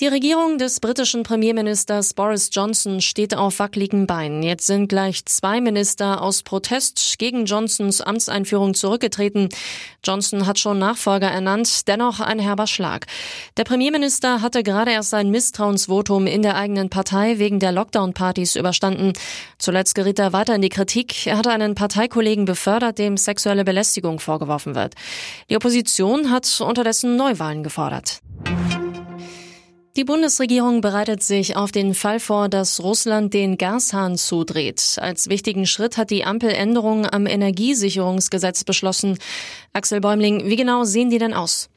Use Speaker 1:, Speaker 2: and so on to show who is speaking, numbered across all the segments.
Speaker 1: Die Regierung des britischen Premierministers Boris Johnson steht auf wackeligen Beinen. Jetzt sind gleich zwei Minister aus Protest gegen Johnsons Amtseinführung zurückgetreten. Johnson hat schon Nachfolger ernannt, dennoch ein herber Schlag. Der Premierminister hatte gerade erst sein Misstrauensvotum in der eigenen Partei wegen der Lockdown-Partys überstanden. Zuletzt geriet er weiter in die Kritik. Er hatte einen Parteikollegen befördert, dem sexuelle Belästigung vorgeworfen wird. Die Opposition hat unterdessen Neuwahlen gefordert. Die Bundesregierung bereitet sich auf den Fall vor, dass Russland den Gashahn zudreht. Als wichtigen Schritt hat die Ampel Änderungen am Energiesicherungsgesetz beschlossen. Axel Bäumling, wie genau sehen die denn aus?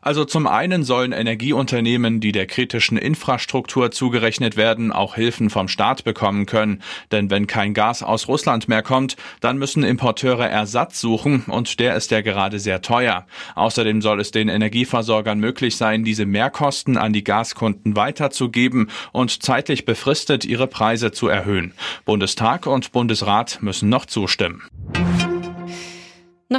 Speaker 2: Also zum einen sollen Energieunternehmen, die der kritischen Infrastruktur zugerechnet werden, auch Hilfen vom Staat bekommen können. Denn wenn kein Gas aus Russland mehr kommt, dann müssen Importeure Ersatz suchen und der ist ja gerade sehr teuer. Außerdem soll es den Energieversorgern möglich sein, diese Mehrkosten an die Gaskunden weiterzugeben und zeitlich befristet ihre Preise zu erhöhen. Bundestag und Bundesrat müssen noch zustimmen.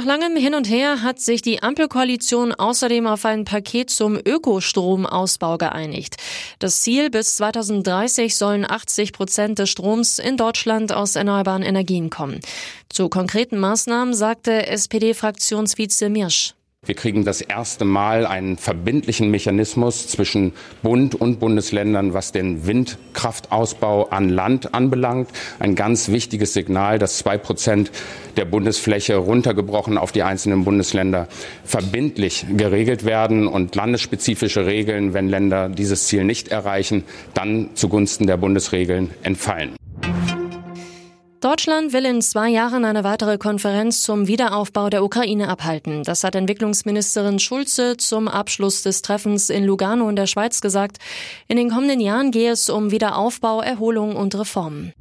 Speaker 1: Nach langem Hin und Her hat sich die Ampelkoalition außerdem auf ein Paket zum Ökostromausbau geeinigt. Das Ziel bis 2030 sollen 80 Prozent des Stroms in Deutschland aus erneuerbaren Energien kommen. Zu konkreten Maßnahmen sagte SPD-Fraktionsvize Mirsch.
Speaker 3: Wir kriegen das erste Mal einen verbindlichen Mechanismus zwischen Bund und Bundesländern, was den Windkraftausbau an Land anbelangt. Ein ganz wichtiges Signal, dass zwei Prozent der Bundesfläche runtergebrochen auf die einzelnen Bundesländer verbindlich geregelt werden und landesspezifische Regeln, wenn Länder dieses Ziel nicht erreichen, dann zugunsten der Bundesregeln entfallen.
Speaker 1: Deutschland will in zwei Jahren eine weitere Konferenz zum Wiederaufbau der Ukraine abhalten. Das hat Entwicklungsministerin Schulze zum Abschluss des Treffens in Lugano in der Schweiz gesagt. In den kommenden Jahren gehe es um Wiederaufbau, Erholung und Reformen.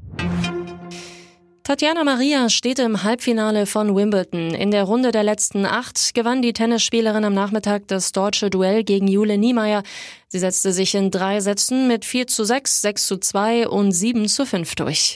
Speaker 1: Tatjana Maria steht im Halbfinale von Wimbledon. In der Runde der letzten acht gewann die Tennisspielerin am Nachmittag das deutsche Duell gegen Jule Niemeyer. Sie setzte sich in drei Sätzen mit 4 zu 6, 6 zu 2 und 7 zu 5 durch.